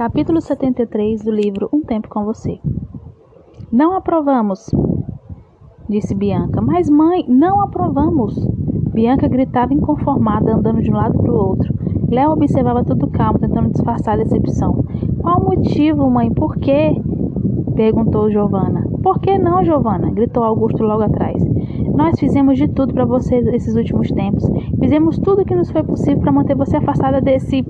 Capítulo 73 do livro Um Tempo com Você. Não aprovamos, disse Bianca. Mas, mãe, não aprovamos. Bianca gritava inconformada, andando de um lado para o outro. Léo observava tudo calmo, tentando disfarçar a decepção. Qual o motivo, mãe? Por quê? perguntou Giovana. Por que não, Giovana? gritou Augusto logo atrás. Nós fizemos de tudo para você esses últimos tempos. Fizemos tudo o que nos foi possível para manter você afastada desse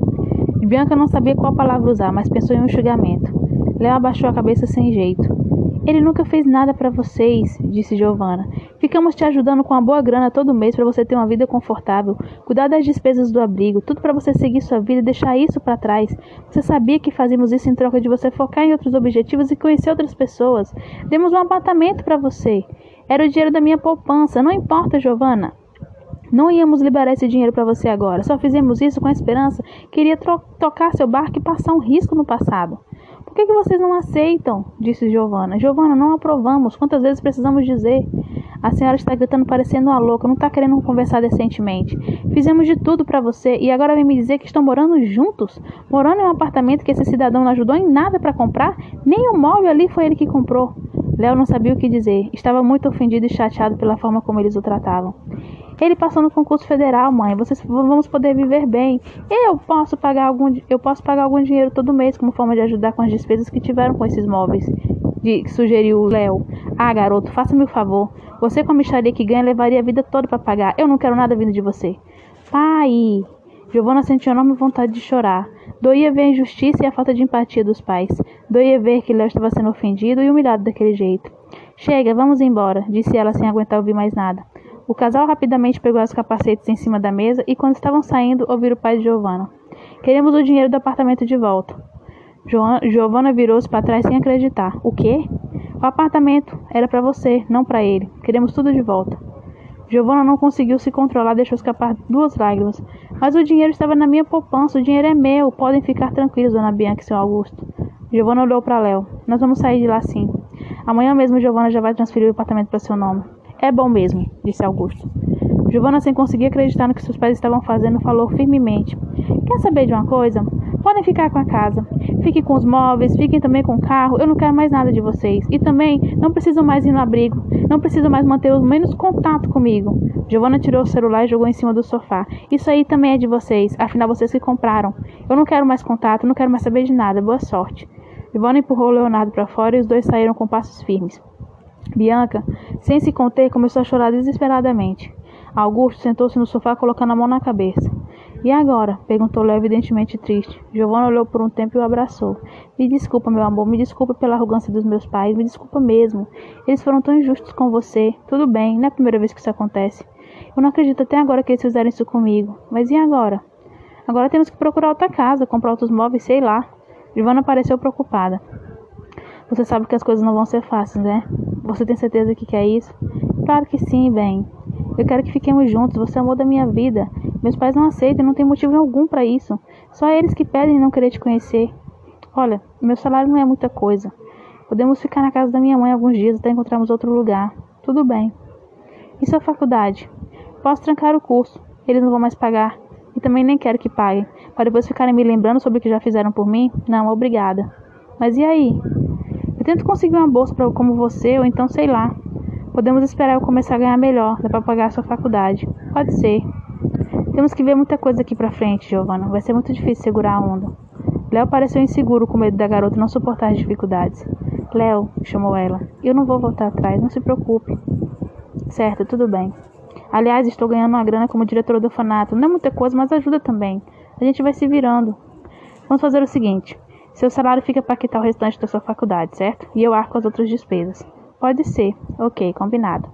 Bianca não sabia qual palavra usar, mas pensou em um enxugamento. Léo abaixou a cabeça sem jeito. Ele nunca fez nada para vocês, disse Giovanna. Ficamos te ajudando com uma boa grana todo mês para você ter uma vida confortável, cuidar das despesas do abrigo, tudo para você seguir sua vida e deixar isso para trás. Você sabia que fazíamos isso em troca de você focar em outros objetivos e conhecer outras pessoas. Demos um apartamento para você. Era o dinheiro da minha poupança, não importa, Giovanna. Não íamos liberar esse dinheiro para você agora. Só fizemos isso com a esperança que iria tocar seu barco e passar um risco no passado. Por que, que vocês não aceitam? disse Giovana. Giovana, não aprovamos. Quantas vezes precisamos dizer? A senhora está gritando parecendo uma louca, não está querendo conversar decentemente. Fizemos de tudo para você e agora vem me dizer que estão morando juntos? Morando em um apartamento que esse cidadão não ajudou em nada para comprar? Nem o móvel ali foi ele que comprou. Léo não sabia o que dizer. Estava muito ofendido e chateado pela forma como eles o tratavam. Ele passou no concurso federal, mãe. Vocês vamos poder viver bem. Eu posso pagar algum, eu posso pagar algum dinheiro todo mês como forma de ajudar com as despesas que tiveram com esses móveis. De, sugeriu Léo. Ah, garoto, faça-me o favor. Você com a micharia que ganha levaria a vida toda para pagar. Eu não quero nada vindo de você. Pai! Giovanna sentiu enorme vontade de chorar. Doía ver a injustiça e a falta de empatia dos pais. Doía ver que Léo estava sendo ofendido e humilhado daquele jeito. Chega, vamos embora, disse ela sem aguentar ouvir mais nada. O casal rapidamente pegou os capacetes em cima da mesa e, quando estavam saindo, ouviram o pai de Giovanna. Queremos o dinheiro do apartamento de volta. Giovanna virou-se para trás sem acreditar. O quê? O apartamento era para você, não para ele. Queremos tudo de volta. Giovanna não conseguiu se controlar, deixou escapar duas lágrimas. Mas o dinheiro estava na minha poupança, o dinheiro é meu. Podem ficar tranquilos, dona Bianca e seu Augusto. Giovanna olhou para Léo. Nós vamos sair de lá sim. Amanhã mesmo Giovanna já vai transferir o apartamento para seu nome. É bom mesmo, disse Augusto. Giovanna, sem conseguir acreditar no que seus pais estavam fazendo, falou firmemente: Quer saber de uma coisa? Podem ficar com a casa. Fiquem com os móveis, fiquem também com o carro. Eu não quero mais nada de vocês. E também não precisam mais ir no abrigo. Não precisam mais manter o menos contato comigo. Giovanna tirou o celular e jogou em cima do sofá. Isso aí também é de vocês. Afinal, vocês que compraram. Eu não quero mais contato, não quero mais saber de nada. Boa sorte. Giovanna empurrou Leonardo para fora e os dois saíram com passos firmes. Bianca, sem se conter, começou a chorar desesperadamente. Augusto sentou-se no sofá colocando a mão na cabeça. E agora? perguntou Léo, evidentemente triste. Giovanna olhou por um tempo e o abraçou. Me desculpa, meu amor, me desculpa pela arrogância dos meus pais, me desculpa mesmo. Eles foram tão injustos com você. Tudo bem, não é a primeira vez que isso acontece. Eu não acredito até agora que eles fizeram isso comigo. Mas e agora? Agora temos que procurar outra casa, comprar outros móveis, sei lá. Giovanna pareceu preocupada. Você sabe que as coisas não vão ser fáceis, né? Você tem certeza que quer isso? Claro que sim, bem. Eu quero que fiquemos juntos. Você é o amor da minha vida. Meus pais não aceitam, não tem motivo algum para isso. Só eles que pedem não querer te conhecer. Olha, meu salário não é muita coisa. Podemos ficar na casa da minha mãe alguns dias até encontrarmos outro lugar. Tudo bem. E sua faculdade? Posso trancar o curso. Eles não vão mais pagar. E também nem quero que paguem. Para depois ficarem me lembrando sobre o que já fizeram por mim? Não, obrigada. Mas e aí? Eu tento conseguir uma bolsa para como você, ou então sei lá. Podemos esperar eu começar a ganhar melhor, dá para pagar a sua faculdade. Pode ser. Temos que ver muita coisa aqui pra frente, Giovanna. Vai ser muito difícil segurar a onda. Léo pareceu inseguro com medo da garota não suportar as dificuldades. Léo, chamou ela, eu não vou voltar atrás, não se preocupe. Certo, tudo bem. Aliás, estou ganhando uma grana como diretora do orfanato. Não é muita coisa, mas ajuda também. A gente vai se virando. Vamos fazer o seguinte: seu salário fica para quitar o restante da sua faculdade, certo? E eu arco as outras despesas. Pode ser. Ok, combinado.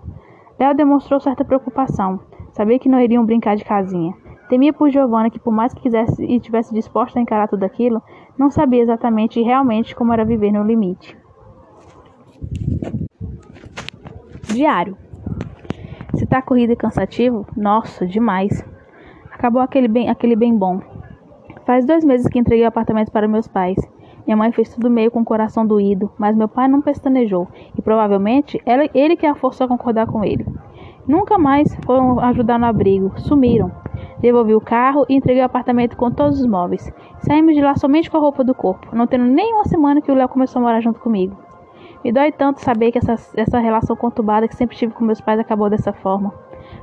Léo demonstrou certa preocupação. Sabia que não iriam brincar de casinha. Temia por Giovanna que, por mais que quisesse e tivesse disposta a encarar tudo aquilo, não sabia exatamente e realmente como era viver no limite. Diário. Se tá corrido e cansativo, nossa, demais. Acabou aquele bem, aquele bem bom. Faz dois meses que entreguei o apartamento para meus pais. Minha mãe fez tudo meio com o coração doído, mas meu pai não pestanejou, e provavelmente ela, ele que a forçou a concordar com ele. Nunca mais foram ajudar no abrigo, sumiram. Devolvi o carro e entreguei o apartamento com todos os móveis. Saímos de lá somente com a roupa do corpo, não tendo nem uma semana que o Léo começou a morar junto comigo. Me dói tanto saber que essa, essa relação conturbada que sempre tive com meus pais acabou dessa forma.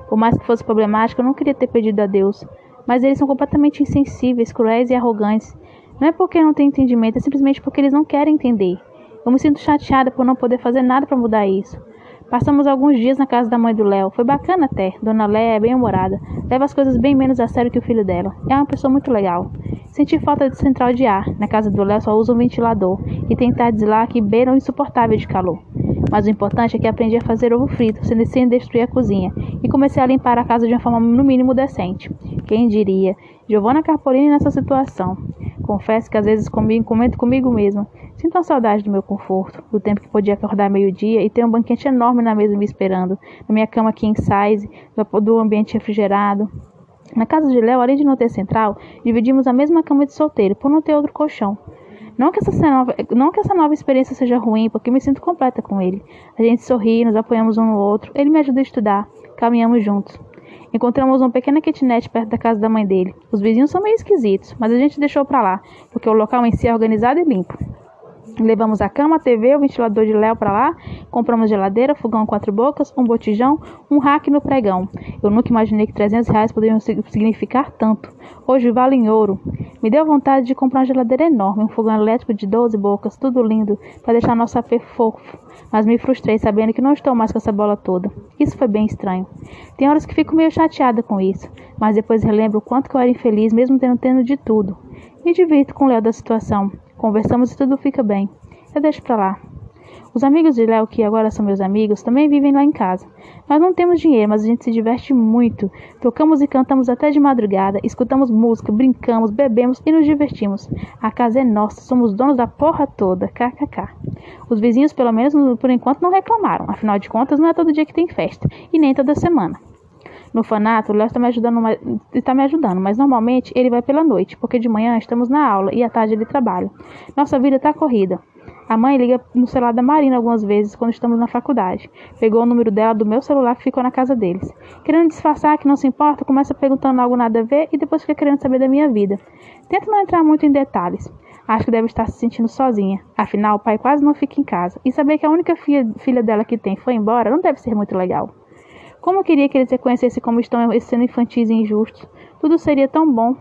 Por mais que fosse problemática, eu não queria ter pedido a Deus. Mas eles são completamente insensíveis, cruéis e arrogantes. Não é porque não têm entendimento, é simplesmente porque eles não querem entender. Eu me sinto chateada por não poder fazer nada para mudar isso. Passamos alguns dias na casa da mãe do Léo. Foi bacana até. Dona Léa é bem humorada. Leva as coisas bem menos a sério que o filho dela. É uma pessoa muito legal. Senti falta de central de ar. Na casa do Léo só usa um ventilador. E tem tardes lá que beiram insuportável de calor. Mas o importante é que aprendi a fazer ovo frito, sem, sem destruir a cozinha. E comecei a limpar a casa de uma forma no mínimo decente. Quem diria? Giovanna Carpolini nessa situação. Confesso que às vezes comigo, comento comigo mesma. Sinto uma saudade do meu conforto, do tempo que podia acordar meio-dia e ter um banquete enorme na mesa me esperando, na minha cama king size, do ambiente refrigerado. Na casa de Léo, além de não ter central, dividimos a mesma cama de solteiro, por não ter outro colchão. Não que, essa nova, não que essa nova experiência seja ruim, porque me sinto completa com ele. A gente sorri, nos apoiamos um no outro, ele me ajuda a estudar, caminhamos juntos. Encontramos uma pequena kitnet perto da casa da mãe dele. Os vizinhos são meio esquisitos, mas a gente deixou pra lá, porque o local em si é organizado e limpo. Levamos a cama, a TV, o ventilador de Léo para lá, compramos geladeira, fogão quatro bocas, um botijão, um rack no pregão. Eu nunca imaginei que 300 reais poderiam significar tanto. Hoje vale em ouro. Me deu vontade de comprar uma geladeira enorme, um fogão elétrico de 12 bocas, tudo lindo, para deixar nosso AP fofo. Mas me frustrei sabendo que não estou mais com essa bola toda. Isso foi bem estranho. Tem horas que fico meio chateada com isso, mas depois relembro o quanto eu era infeliz mesmo tendo tendo de tudo. Me divirto com o Léo da situação. Conversamos e tudo fica bem. Eu deixo pra lá. Os amigos de Léo, que agora são meus amigos, também vivem lá em casa. Nós não temos dinheiro, mas a gente se diverte muito. Tocamos e cantamos até de madrugada, escutamos música, brincamos, bebemos e nos divertimos. A casa é nossa, somos donos da porra toda. KKK. Os vizinhos, pelo menos por enquanto, não reclamaram. Afinal de contas, não é todo dia que tem festa, e nem toda semana. No fanato, o Léo está me ajudando, está me ajudando, mas normalmente ele vai pela noite, porque de manhã estamos na aula e à tarde ele trabalha. Nossa vida está corrida. A mãe liga no celular da Marina algumas vezes quando estamos na faculdade. Pegou o número dela do meu celular que ficou na casa deles. Querendo disfarçar que não se importa, começa perguntando algo nada a ver e depois fica querendo saber da minha vida. Tento não entrar muito em detalhes. Acho que deve estar se sentindo sozinha. Afinal, o pai quase não fica em casa. E saber que a única filha dela que tem foi embora não deve ser muito legal. Como eu queria que eles reconhecessem como estão sendo infantis e injustos. Tudo seria tão bom.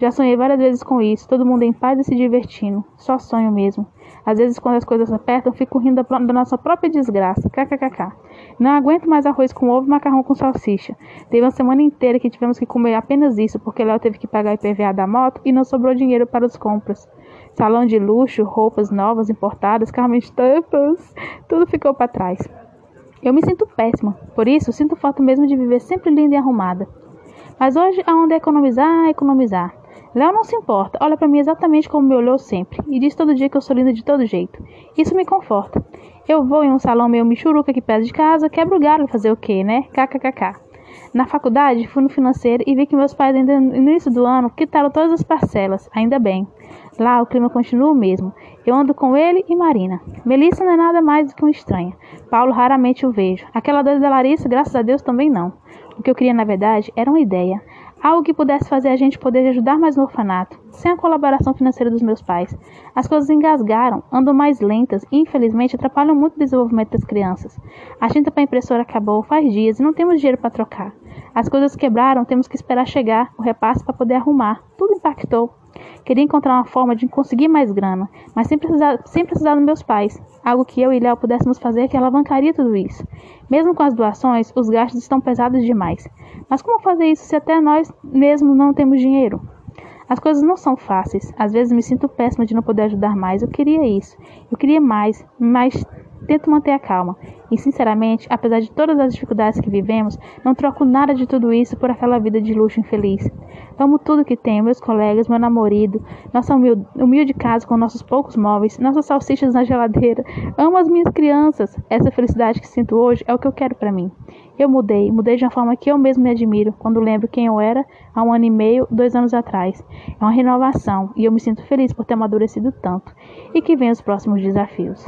Já sonhei várias vezes com isso, todo mundo em paz e se divertindo. Só sonho mesmo. Às vezes, quando as coisas apertam, fico rindo da, nossa própria desgraça. KKKK. Não aguento mais arroz com ovo e macarrão com salsicha. Teve uma semana inteira que tivemos que comer apenas isso, porque Léo teve que pagar IPVA da moto e não sobrou dinheiro para as compras. Salão de luxo, roupas novas importadas, carro estampas, tudo ficou para trás. Eu me sinto péssima, por isso sinto falta mesmo de viver sempre linda e arrumada. Mas hoje a onda é economizar, economizar. Léo não se importa, olha para mim exatamente como me olhou sempre e diz todo dia que eu sou linda de todo jeito. Isso me conforta. Eu vou em um salão meio michuruca aqui perto de casa, quebro o galho fazer o quê, né? KKKK. Na faculdade, fui no financeiro e vi que meus pais ainda no início do ano quitaram todas as parcelas, ainda bem. Lá o clima continua o mesmo. Eu ando com ele e Marina. Melissa não é nada mais do que uma estranha. Paulo raramente o vejo. Aquela doida da Larissa, graças a Deus, também não. O que eu queria, na verdade, era uma ideia. Algo que pudesse fazer a gente poder ajudar mais no orfanato, sem a colaboração financeira dos meus pais. As coisas engasgaram, andam mais lentas e, infelizmente, atrapalham muito o desenvolvimento das crianças. A tinta para impressora acabou faz dias e não temos dinheiro para trocar. As coisas quebraram, temos que esperar chegar o repasse para poder arrumar. Tudo impactou. Queria encontrar uma forma de conseguir mais grana, mas sem precisar, sem precisar dos meus pais. Algo que eu e Léo pudéssemos fazer que alavancaria tudo isso. Mesmo com as doações, os gastos estão pesados demais. Mas como fazer isso se até nós mesmos não temos dinheiro? As coisas não são fáceis. Às vezes me sinto péssima de não poder ajudar mais. Eu queria isso. Eu queria mais, mas tento manter a calma. E sinceramente, apesar de todas as dificuldades que vivemos, não troco nada de tudo isso por aquela vida de luxo infeliz. Amo tudo que tenho, meus colegas, meu namorado, nossa humilde, humilde casa com nossos poucos móveis, nossas salsichas na geladeira. Amo as minhas crianças. Essa felicidade que sinto hoje é o que eu quero para mim. Eu mudei, mudei de uma forma que eu mesmo me admiro quando lembro quem eu era há um ano e meio, dois anos atrás. É uma renovação e eu me sinto feliz por ter amadurecido tanto. E que venham os próximos desafios.